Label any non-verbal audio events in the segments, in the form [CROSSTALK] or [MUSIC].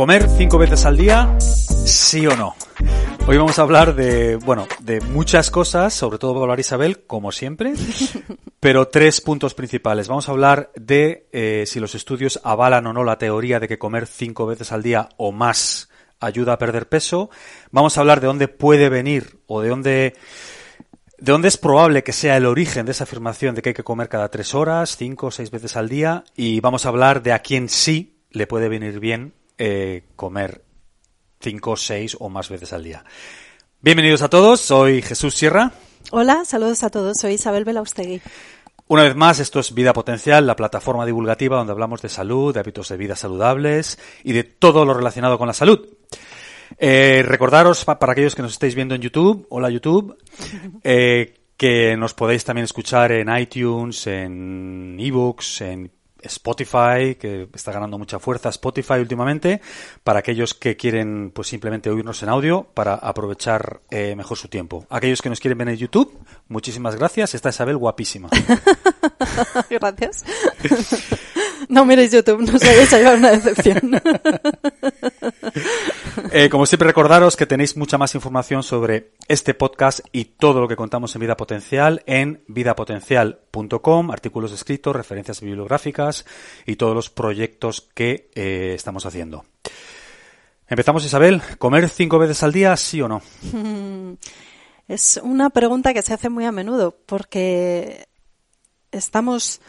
¿Comer cinco veces al día? ¿Sí o no? Hoy vamos a hablar de, bueno, de muchas cosas, sobre todo va a hablar Isabel, como siempre, [LAUGHS] pero tres puntos principales. Vamos a hablar de eh, si los estudios avalan o no la teoría de que comer cinco veces al día o más ayuda a perder peso. Vamos a hablar de dónde puede venir o de dónde, de dónde es probable que sea el origen de esa afirmación de que hay que comer cada tres horas, cinco o seis veces al día. Y vamos a hablar de a quién sí le puede venir bien eh, comer cinco, seis o más veces al día. Bienvenidos a todos, soy Jesús Sierra. Hola, saludos a todos, soy Isabel Belaustegui. Una vez más, esto es Vida Potencial, la plataforma divulgativa donde hablamos de salud, de hábitos de vida saludables y de todo lo relacionado con la salud. Eh, recordaros, pa- para aquellos que nos estáis viendo en YouTube, hola YouTube, [LAUGHS] eh, que nos podéis también escuchar en iTunes, en eBooks, en Spotify, que está ganando mucha fuerza Spotify últimamente, para aquellos que quieren pues simplemente oírnos en audio para aprovechar eh, mejor su tiempo. Aquellos que nos quieren ver en YouTube, muchísimas gracias. Está Isabel guapísima. [LAUGHS] Gracias. [LAUGHS] No miréis YouTube, no os vayáis a llevar una decepción. [LAUGHS] Eh, como siempre recordaros que tenéis mucha más información sobre este podcast y todo lo que contamos en Vida Potencial en vidapotencial.com, artículos escritos, referencias bibliográficas y todos los proyectos que eh, estamos haciendo. Empezamos Isabel, ¿comer cinco veces al día sí o no? [LAUGHS] Es una pregunta que se hace muy a menudo porque estamos,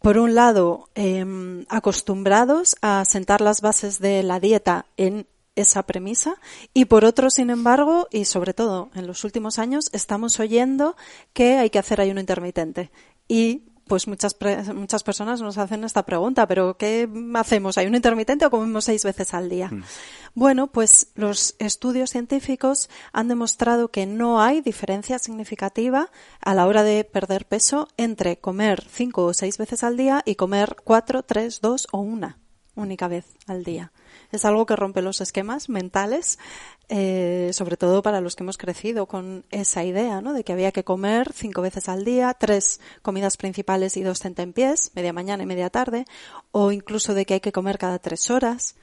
por un lado, em, acostumbrados a sentar las bases de la dieta en esa premisa y por otro, sin embargo, y sobre todo en los últimos años, estamos oyendo que hay que hacer ayuno intermitente y pues muchas, muchas personas nos hacen esta pregunta, pero ¿qué hacemos? ¿Ayuno intermitente o comemos seis veces al día? Bueno, pues los estudios científicos han demostrado que no hay diferencia significativa a la hora de perder peso entre comer cinco o seis veces al día y comer cuatro, tres, dos o una única vez al día. Es algo que rompe los esquemas mentales, eh, sobre todo para los que hemos crecido con esa idea, ¿no? De que había que comer cinco veces al día, tres comidas principales y dos tentempiés, media mañana y media tarde, o incluso de que hay que comer cada tres horas.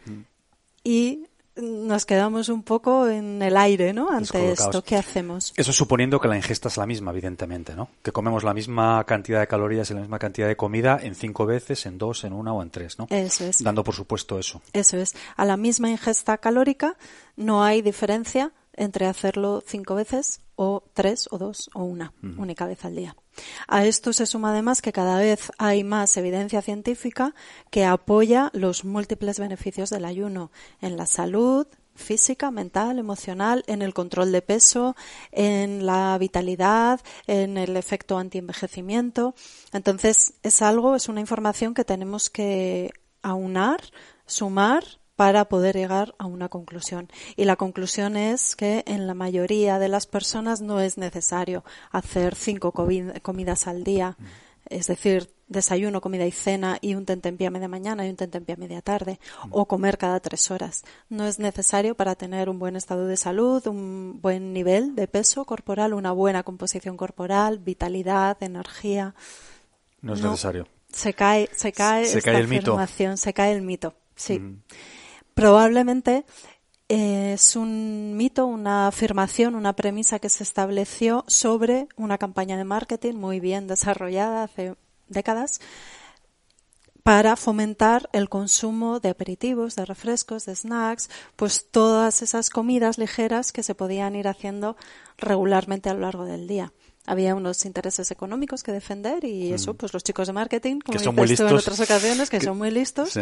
Y nos quedamos un poco en el aire, ¿no? Ante esto, ¿qué hacemos? Eso suponiendo que la ingesta es la misma, evidentemente, ¿no? Que comemos la misma cantidad de calorías y la misma cantidad de comida en cinco veces, en dos, en una o en tres, ¿no? Eso es. Dando por supuesto eso. Eso es. A la misma ingesta calórica no hay diferencia entre hacerlo cinco veces o tres o dos o una única vez al día. A esto se suma además que cada vez hay más evidencia científica que apoya los múltiples beneficios del ayuno en la salud física, mental, emocional, en el control de peso, en la vitalidad, en el efecto antienvejecimiento. Entonces, es algo, es una información que tenemos que aunar, sumar para poder llegar a una conclusión. Y la conclusión es que en la mayoría de las personas no es necesario hacer cinco comi- comidas al día. Es decir, desayuno, comida y cena y un tentempié a media mañana y un tentempié a media tarde, o comer cada tres horas. No es necesario para tener un buen estado de salud, un buen nivel de peso corporal, una buena composición corporal, vitalidad, energía. No es necesario. Se cae, se cae se esta cae el mito. se cae el mito. Sí. Probablemente eh, es un mito, una afirmación, una premisa que se estableció sobre una campaña de marketing muy bien desarrollada hace décadas para fomentar el consumo de aperitivos, de refrescos, de snacks, pues todas esas comidas ligeras que se podían ir haciendo regularmente a lo largo del día había unos intereses económicos que defender y eso, pues los chicos de marketing, como Que son muy en otras ocasiones, que, son muy listos, Sí.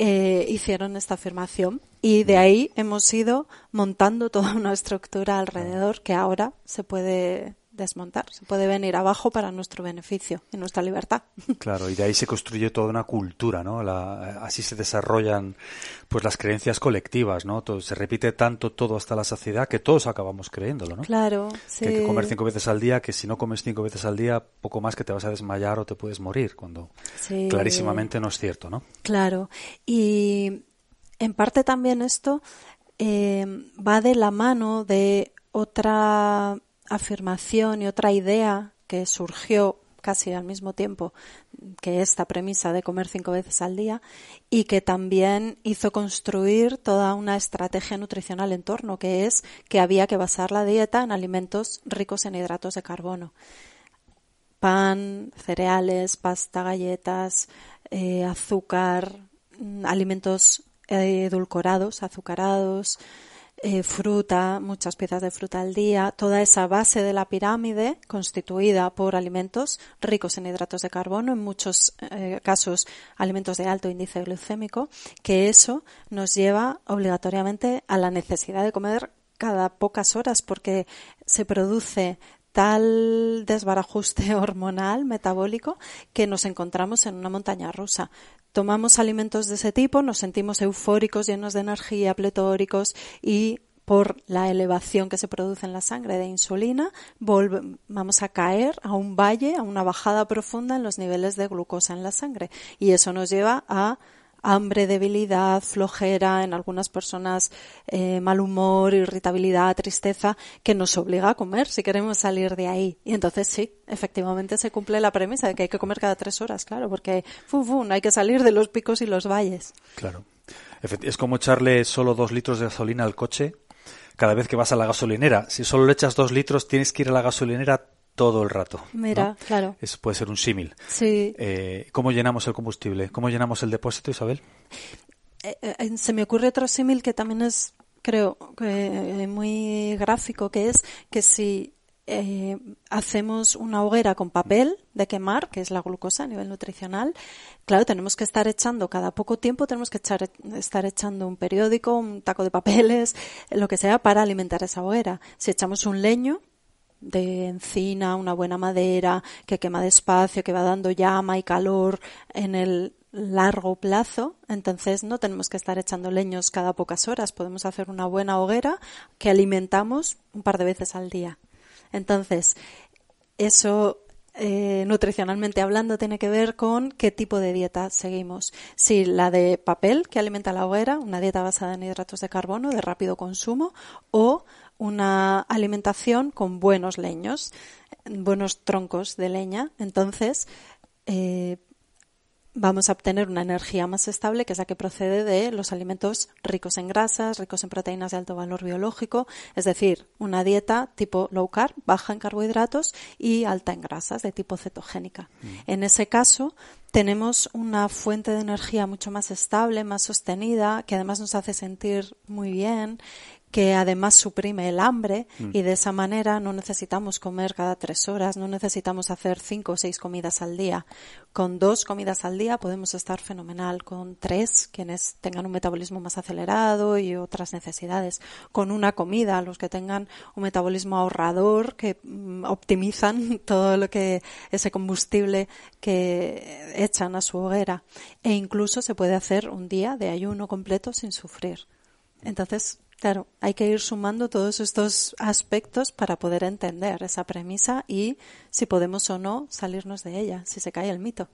eh, hicieron esta afirmación. Y de ahí hemos ido montando toda una estructura alrededor que ahora se puede desmontar, se puede venir abajo para nuestro beneficio y nuestra libertad. [LAUGHS] Claro, y de ahí se construye toda una cultura, ¿no? La- así se desarrollan pues las creencias colectivas, ¿no? Todo- se repite tanto todo hasta la saciedad que todos acabamos creyéndolo, ¿no? Claro, sí. Que hay que comer cinco veces al día, que si no comes cinco veces al día, poco más que te vas a desmayar o te puedes morir, cuando Sí. clarísimamente no es cierto, ¿no? Claro, y en parte también esto eh, va de la mano de otra afirmación y otra idea que surgió casi al mismo tiempo que esta premisa de comer cinco veces al día y que también hizo construir toda una estrategia nutricional en torno, que es que había que basar la dieta en alimentos ricos en hidratos de carbono. Pan, cereales, pasta, galletas, eh, azúcar, mm, alimentos eh, edulcorados, azucarados, eh, fruta, muchas piezas de fruta al día, toda esa base de la pirámide constituida por alimentos ricos en hidratos de carbono, en muchos eh, casos alimentos de alto índice glucémico, que eso nos lleva obligatoriamente a la necesidad de comer cada pocas horas porque se produce tal desbarajuste [LAUGHS] hormonal, metabólico, que nos encontramos en una montaña rusa. Tomamos alimentos de ese tipo, nos sentimos eufóricos, llenos de energía, pletóricos y por la elevación que se produce en la sangre de insulina, vamos a caer a un valle, a una bajada profunda en los niveles de glucosa en la sangre. Y eso nos lleva a hambre, debilidad, flojera, en algunas personas eh, mal humor, irritabilidad, tristeza, que nos obliga a comer si queremos salir de ahí. Y entonces sí, efectivamente se cumple la premisa de que hay que comer cada tres horas, claro, porque fu, fu, no hay que salir de los picos y los valles. Claro. Es como echarle solo dos litros de gasolina al coche cada vez que vas a la gasolinera. Si solo le echas dos litros, tienes que ir a la gasolinera todo el rato. ¿no? Mira, claro. Eso puede ser un símil. Sí, Eh, ¿Cómo llenamos el combustible? ¿Cómo llenamos el depósito, Isabel? Eh, eh, se me ocurre otro símil que también es, creo, muy gráfico, que es que si eh, hacemos una hoguera con papel de quemar, que es la glucosa a nivel nutricional, claro, tenemos que estar echando cada poco tiempo, tenemos que echar, estar echando un periódico, un taco de papeles, lo que sea, para alimentar esa hoguera. Si echamos un leño, de encina, una buena madera, que quema despacio, que va dando llama y calor en el largo plazo, entonces no tenemos que estar echando leños cada pocas horas, podemos hacer una buena hoguera que alimentamos un par de veces al día. Entonces, eso eh, nutricionalmente hablando tiene que ver con qué tipo de dieta seguimos. Si la de papel que alimenta la hoguera, una dieta basada en hidratos de carbono de rápido consumo, o una alimentación con buenos leños, buenos troncos de leña. Entonces, eh, vamos a obtener una energía más estable que es la que procede de los alimentos ricos en grasas, ricos en proteínas de alto valor biológico, es decir, una dieta tipo low carb, baja en carbohidratos y alta en grasas de tipo cetogénica. En ese caso, tenemos una fuente de energía mucho más estable, más sostenida, que además nos hace sentir muy bien, que además suprime el hambre y de esa manera no necesitamos comer cada tres horas, no necesitamos hacer cinco o seis comidas al día. Con dos comidas al día podemos estar fenomenal, con tres quienes tengan un metabolismo más acelerado y otras necesidades, con una comida los que tengan un metabolismo ahorrador que mm, optimizan [LAUGHS] todo lo que ese combustible que echan a su hoguera e incluso se puede hacer un día de ayuno completo sin sufrir. Entonces, Claro, hay que ir sumando todos estos aspectos para poder entender esa premisa y si podemos o no salirnos de ella, si se cae el mito.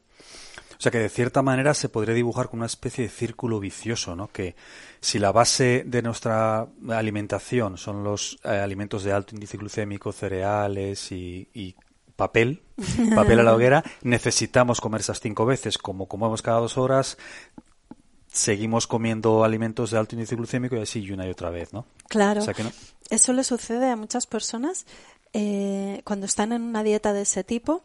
O sea que de cierta manera se podría dibujar como una especie de círculo vicioso, ¿no? Que si la base de nuestra alimentación son los eh, alimentos de alto índice glucémico, cereales y, papel, [LAUGHS] papel a la hoguera, necesitamos comer esas cinco veces. Como comemos cada dos horas, seguimos comiendo alimentos de alto índice glucémico y así una y otra vez, ¿no? Claro. Eso le sucede a muchas personas eh, cuando están en una dieta de ese tipo,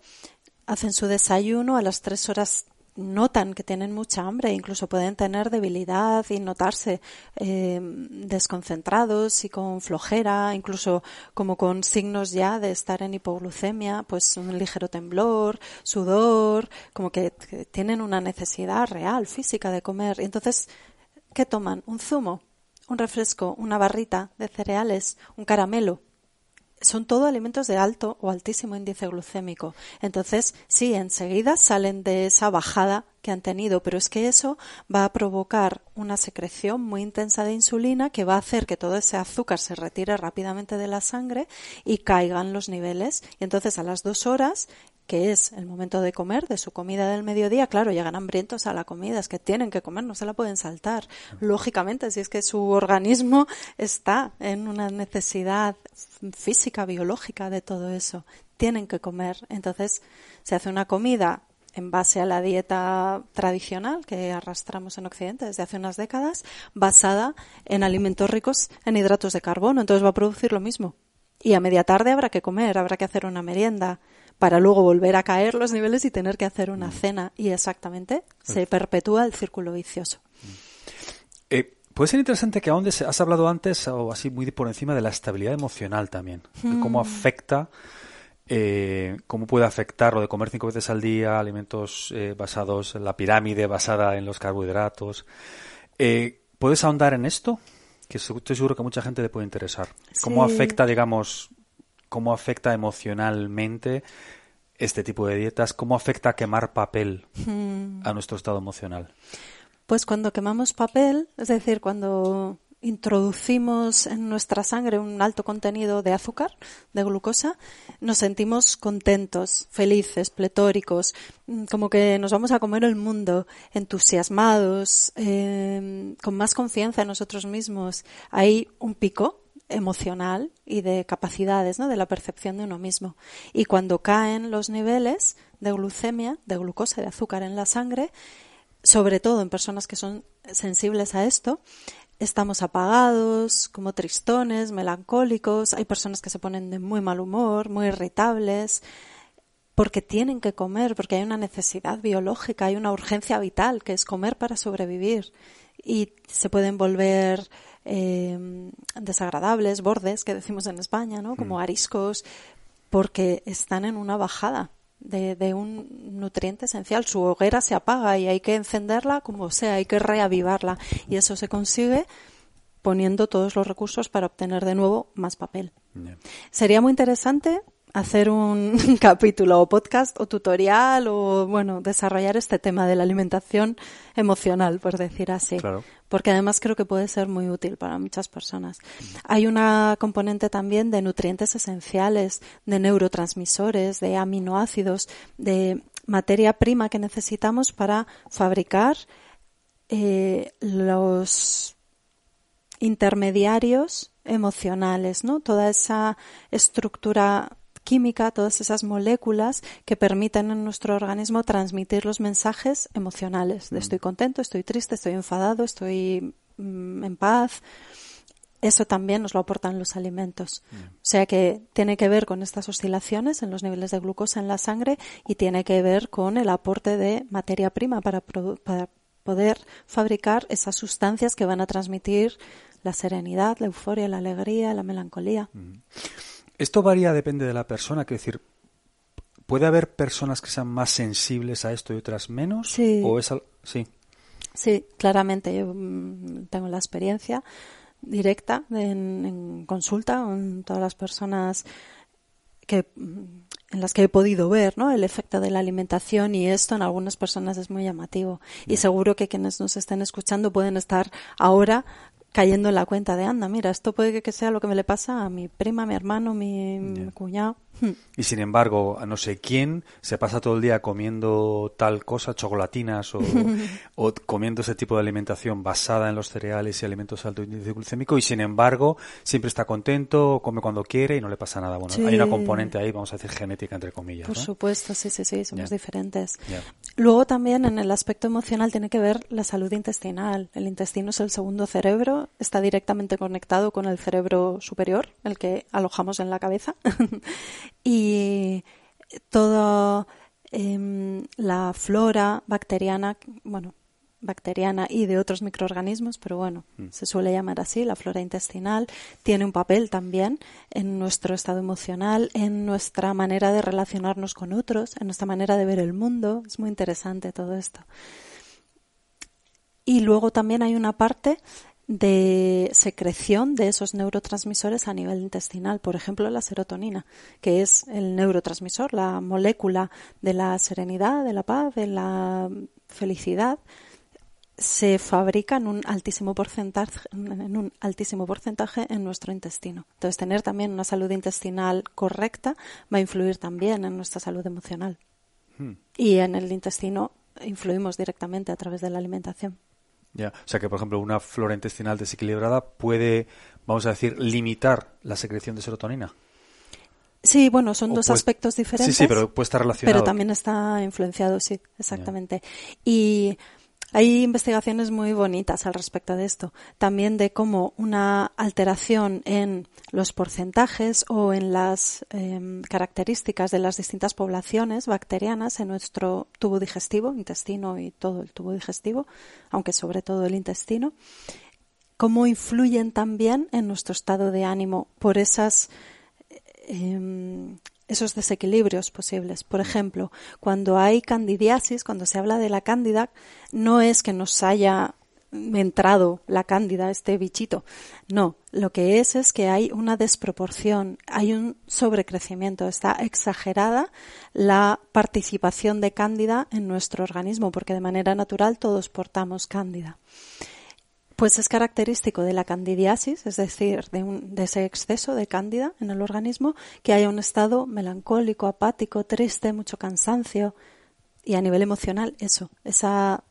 hacen su desayuno a las tres horas notan que tienen mucha hambre, incluso pueden tener debilidad y notarse eh, desconcentrados y con flojera, incluso como con signos ya de estar en hipoglucemia, pues un ligero temblor, sudor, como que, tienen una necesidad real, física de comer. Y entonces, ¿qué toman? Un zumo, un refresco, una barrita de cereales, un caramelo son todo alimentos de alto o altísimo índice glucémico. Entonces, sí, enseguida salen de esa bajada que han tenido, pero es que eso va a provocar una secreción muy intensa de insulina que va a hacer que todo ese azúcar se retire rápidamente de la sangre y caigan los niveles. Y entonces a las dos horas que es el momento de comer, de su comida del mediodía, claro, llegan hambrientos a la comida, es que tienen que comer, no se la pueden saltar. Lógicamente, si es que su organismo está en una necesidad física, biológica de todo eso, tienen que comer. Entonces, se hace una comida en base a la dieta tradicional que arrastramos en Occidente desde hace unas décadas, basada en alimentos ricos en hidratos de carbono. Entonces va a producir lo mismo. Y a media tarde habrá que comer, habrá que hacer una merienda para luego volver a caer los niveles y tener que hacer una mm. cena. Y exactamente se perpetúa el círculo vicioso. Eh, puede ser interesante que aún has hablado antes, o así muy por encima, de la estabilidad emocional también, de cómo mm. afecta. Eh, cómo puede afectar lo de comer cinco veces al día, alimentos eh, basados en la pirámide, basada en los carbohidratos. ¿Puedes ahondar en esto? Que estoy seguro que a mucha gente le puede interesar. ¿Cómo afecta, digamos, cómo afecta emocionalmente este tipo de dietas, cómo afecta quemar papel hmm. a nuestro estado emocional. Pues cuando quemamos papel, es decir, cuando introducimos en nuestra sangre un alto contenido de azúcar, de glucosa, nos sentimos contentos, felices, pletóricos, mm, como que nos vamos a comer el mundo, entusiasmados, eh, con más confianza en nosotros mismos. Hay un pico emocional y de capacidades, ¿no? de la percepción de uno mismo. Y cuando caen los niveles de glucemia, de glucosa, de azúcar en la sangre, sobre todo en personas que son sensibles a esto, estamos apagados, como tristones, melancólicos, hay personas que se ponen de muy mal humor, muy irritables, porque tienen que comer, porque hay una necesidad biológica, hay una urgencia vital que es comer para sobrevivir y se pueden volver eh, desagradables, bordes, que decimos en España, ¿no? Como mm. ariscos, porque están en una bajada de, de, un nutriente esencial. Su hoguera se apaga y hay que encenderla como sea, hay que reavivarla. Y eso se consigue poniendo todos los recursos para obtener de nuevo más papel. Sería muy interesante hacer un [LAUGHS] capítulo o podcast o tutorial o, bueno, desarrollar este tema de la alimentación emocional, por decir así. Porque además creo que puede ser muy útil para muchas personas. Hay una componente también de nutrientes esenciales, de neurotransmisores, de aminoácidos, de materia prima que necesitamos para fabricar eh, los intermediarios emocionales, ¿no? Toda esa estructura química, todas esas moléculas que permiten en nuestro organismo transmitir los mensajes emocionales de mm. estoy contento, estoy triste, estoy enfadado, estoy mm, en paz. Eso también nos lo aportan los alimentos. Mm. O sea que tiene que ver con estas oscilaciones en los niveles de glucosa en la sangre y tiene que ver con el aporte de materia prima para, para poder fabricar esas sustancias que van a transmitir la serenidad, la euforia, la alegría, la melancolía. Esto varía, depende de la persona, que decir, ¿puede haber personas que sean más sensibles a esto y otras menos? Sí. ¿O es sí. sí, claramente. Yo mm, tengo la experiencia directa en, consulta con todas las personas que mm, en las que he podido ver ¿no? el efecto de la alimentación y esto en algunas personas es muy llamativo y seguro que quienes nos estén escuchando pueden estar ahora cayendo en la cuenta de, anda, mira, esto puede que sea lo que me le pasa a mi prima, mi hermano, mi cuñado. Hmm. Y sin embargo, a no sé quién se pasa todo el día comiendo tal cosa, chocolatinas o, [LAUGHS] o, comiendo ese tipo de alimentación basada en los cereales y alimentos alto índice glucémico y sin embargo siempre está contento, come cuando quiere y no le pasa nada. Bueno, hay una componente ahí, vamos a decir, genética entre comillas. Por supuesto, sí, sí, sí, somos diferentes. Luego también en el aspecto emocional tiene que ver la salud intestinal. El intestino es el segundo cerebro, está directamente conectado con el cerebro superior, el que alojamos en la cabeza. [LAUGHS] y toda em, la flora bacteriana, bueno, bacteriana y de otros microorganismos, pero bueno, mm. se suele llamar así, la flora intestinal, tiene un papel también en nuestro estado emocional, en nuestra manera de relacionarnos con otros, en nuestra manera de ver el mundo. Es muy interesante todo esto. Y luego también hay una parte de secreción de esos neurotransmisores a nivel intestinal. Por ejemplo, la serotonina, que es el neurotransmisor, la molécula de la serenidad, de la paz, de la felicidad, se fabrica en un altísimo porcentaje en un altísimo porcentaje en nuestro intestino. Entonces, tener también una salud intestinal correcta va a influir también en nuestra salud emocional. Hmm. Y en el intestino influimos directamente a través de la alimentación. Ya, o sea que, por ejemplo, una flora intestinal desequilibrada puede, vamos a decir, limitar la secreción de serotonina. Sí, bueno, son dos aspectos diferentes. Sí, sí, pero puede estar relacionado. Pero también está influenciado, sí, exactamente. Y hay investigaciones muy bonitas al respecto de esto, también de cómo una alteración en los porcentajes o en las em, características de las distintas poblaciones bacterianas en nuestro tubo digestivo, intestino y todo el tubo digestivo, aunque sobre todo el intestino, cómo influyen también en nuestro estado de ánimo por esas em, esos desequilibrios posibles. Por ejemplo, cuando hay candidiasis, cuando se habla de la cándida, no es que nos haya entrado la cándida, este bichito. No, lo que es es que hay una desproporción, hay un sobrecrecimiento, está exagerada la participación de cándida en nuestro organismo, porque de manera natural todos portamos cándida. Pues es característico de la candidiasis, es decir, de, ese exceso de cándida en el organismo, que haya un estado melancólico, apático, triste, mucho cansancio y a nivel emocional eso, esa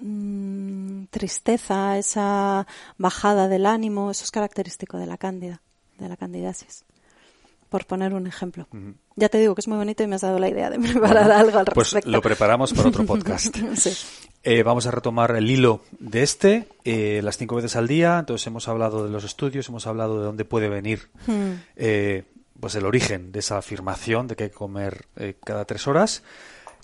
mm, tristeza, esa bajada del ánimo, eso es característico de la cándida, de la candidiasis por poner un ejemplo. Ya te digo que es muy bonito y me has dado la idea de preparar [LAUGHS] algo al respecto. Pues lo preparamos para otro [LAUGHS] podcast. Eh, vamos a retomar el hilo de este, eh, las cinco veces al día. Entonces hemos hablado de los estudios, hemos hablado de dónde puede venir hmm. eh, pues el origen de esa afirmación de que hay que comer cada tres horas.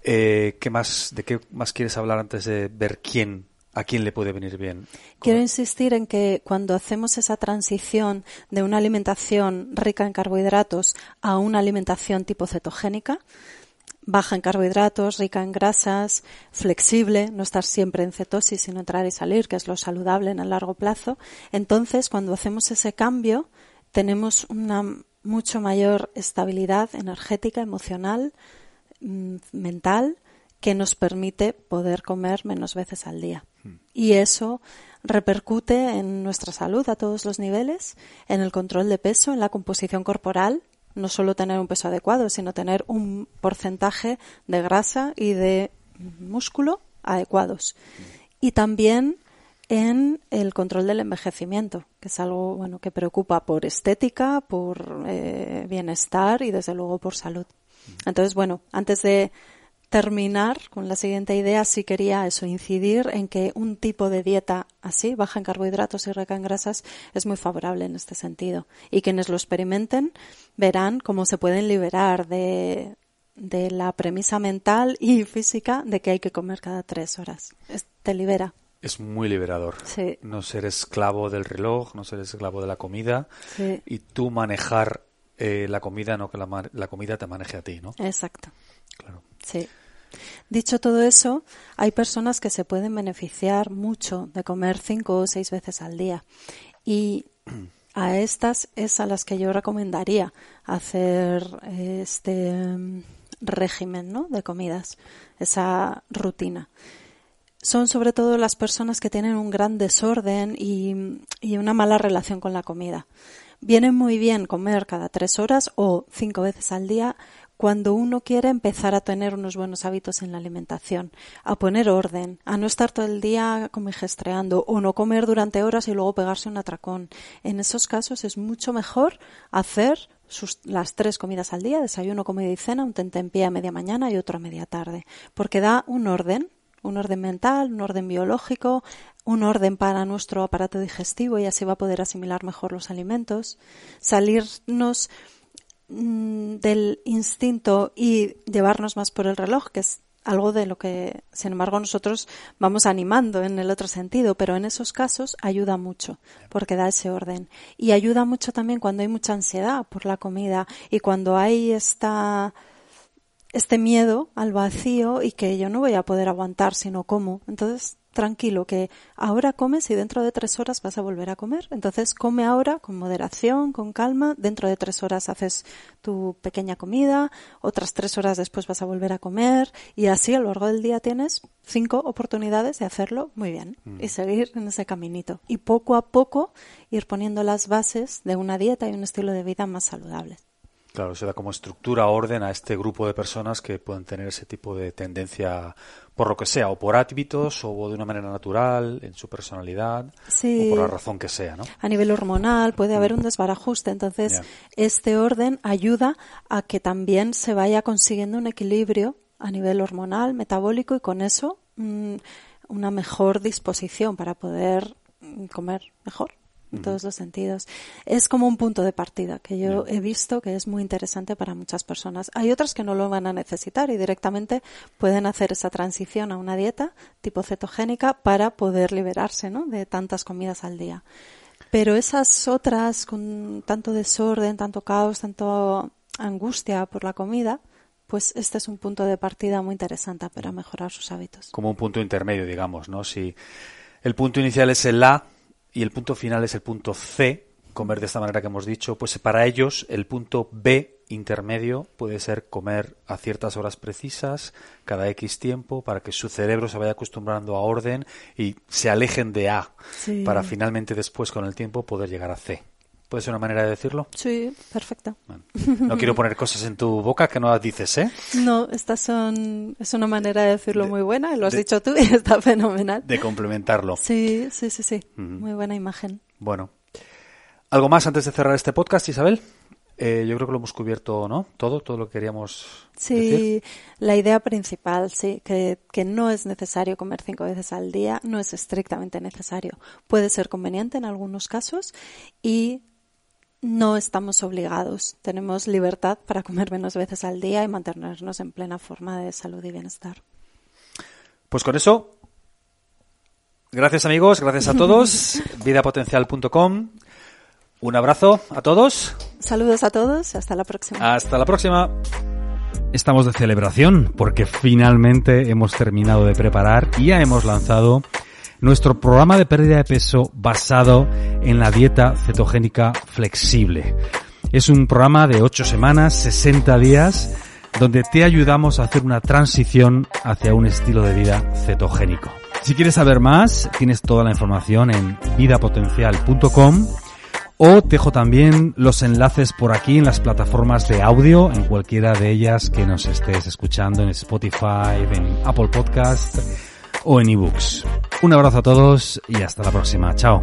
¿qué más, ¿De qué más quieres hablar antes de ver quién ¿A quién le puede venir bien? Quiero insistir en que cuando hacemos esa transición de una alimentación rica en carbohidratos a una alimentación tipo cetogénica, baja en carbohidratos, rica en grasas, flexible, no estar siempre en cetosis, sino entrar y salir, que es lo saludable en el largo plazo, entonces cuando hacemos ese cambio tenemos una mucho mayor estabilidad energética, emocional, mm, mental, que nos permite poder comer menos veces al día. Y eso repercute en nuestra salud a todos los niveles, en el control de peso, en la composición corporal, no solo tener un peso adecuado, sino tener un porcentaje de grasa y de músculo adecuados. Y también en el control del envejecimiento, que es algo bueno que preocupa por estética, por eh, bienestar y desde luego por salud. Entonces, bueno, antes de terminar con la siguiente idea, sí quería eso, incidir en que un tipo de dieta así, baja en carbohidratos y rica en grasas, es muy favorable en este sentido. Y quienes lo experimenten verán cómo se pueden liberar de, de la premisa mental y física de que hay que comer cada tres horas. te libera. Es muy liberador. Sí. No ser esclavo del reloj, no ser esclavo de la comida y tú manejar eh, la comida, no que la, la comida te maneje a ti, ¿no? Exacto. Claro. Sí. Dicho todo eso, hay personas que se pueden beneficiar mucho de comer cinco o seis veces al día y a estas es a las que yo recomendaría hacer este régimen ¿no? de comidas, esa rutina. son sobre todo las personas que tienen un gran desorden y, y una mala relación con la comida. Viene muy bien comer cada tres horas o cinco veces al día cuando uno quiere empezar a tener unos buenos hábitos en la alimentación, a poner orden, a no estar todo el día como gestreando o no comer durante horas y luego pegarse un atracón. En esos casos es mucho mejor hacer sus, las tres comidas al día, desayuno, comida y cena, un tentempié a media mañana y otro a media tarde, porque da un orden, un orden mental, un orden biológico, un orden para nuestro aparato digestivo y así va a poder asimilar mejor los alimentos, salirnos del instinto y llevarnos más por el reloj, que es algo de lo que, sin embargo, nosotros vamos animando en el otro sentido, pero en esos casos ayuda mucho porque da ese orden. Y ayuda mucho también cuando hay mucha ansiedad por la comida y cuando hay esta, este miedo al vacío y que yo no voy a poder aguantar si no como. Entonces tranquilo, que ahora comes y dentro de tres horas vas a volver a comer. Entonces come ahora con moderación, con calma. Dentro de tres horas haces tu pequeña comida, otras tres horas después vas a volver a comer y así a lo largo del día tienes cinco oportunidades de hacerlo muy bien y mm. seguir en ese caminito. Y poco a poco ir poniendo las bases de una dieta y un estilo de vida más saludable. Claro, se da como estructura, orden a este grupo de personas que pueden tener ese tipo de tendencia por lo que sea, o por hábitos, o de una manera natural, en su personalidad, o por la razón que sea, ¿no? A nivel hormonal puede haber un desbarajuste, entonces este orden ayuda a que también se vaya consiguiendo un equilibrio a nivel hormonal, metabólico y con eso mm, una mejor disposición para poder mm, comer mejor en todos los sentidos. Es como un punto de partida que yo he visto que es muy interesante para muchas personas. Hay otras que no lo van a necesitar y directamente pueden hacer esa transición a una dieta tipo cetogénica para poder liberarse ¿no? de tantas comidas al día. Pero esas otras con tanto desorden, tanto caos, tanto angustia por la comida, pues este es un punto de partida muy interesante para mejorar sus hábitos. Como un punto intermedio, digamos, ¿no? Si el punto inicial es el A, y el punto final es el punto C, comer de esta manera que hemos dicho, pues para ellos el punto B intermedio puede ser comer a ciertas horas precisas, cada X tiempo, para que su cerebro se vaya acostumbrando a orden y se alejen de A, para finalmente después con el tiempo poder llegar a C. ¿Puede ser una manera de decirlo? Sí, perfecto. no quiero poner cosas en tu boca que no las dices, ¿eh? No, estas son, es una manera de decirlo muy buena, lo has dicho tú y [LAUGHS] está fenomenal. De complementarlo. Sí, sí, sí, sí. Muy buena imagen. Bueno. ¿Algo más antes de cerrar este podcast, Isabel? Eh, yo creo que lo hemos cubierto, ¿no? Todo, todo lo que queríamos sí, la idea principal, sí, que, que no es necesario comer cinco veces al día, no es estrictamente necesario. Puede ser conveniente en algunos casos y no estamos obligados. Tenemos libertad para comer menos veces al día y mantenernos en plena forma de salud y bienestar. Pues con eso, gracias amigos, gracias a todos. [LAUGHS] Vidapotencial.com. Un abrazo a todos. Saludos a todos y hasta la próxima. Hasta la próxima. Estamos de celebración porque finalmente hemos terminado de preparar y ya hemos lanzado nuestro programa de pérdida de peso basado en la dieta cetogénica flexible. Es un programa de 8 semanas, 60 días, donde te ayudamos a hacer una transición hacia un estilo de vida cetogénico. Si quieres saber más, tienes toda la información en vidapotencial.com o dejo también los enlaces por aquí en las plataformas de audio, en cualquiera de ellas que nos estés escuchando, en Spotify, en Apple Podcast o en ebooks. Un abrazo a todos y hasta la próxima. Chao.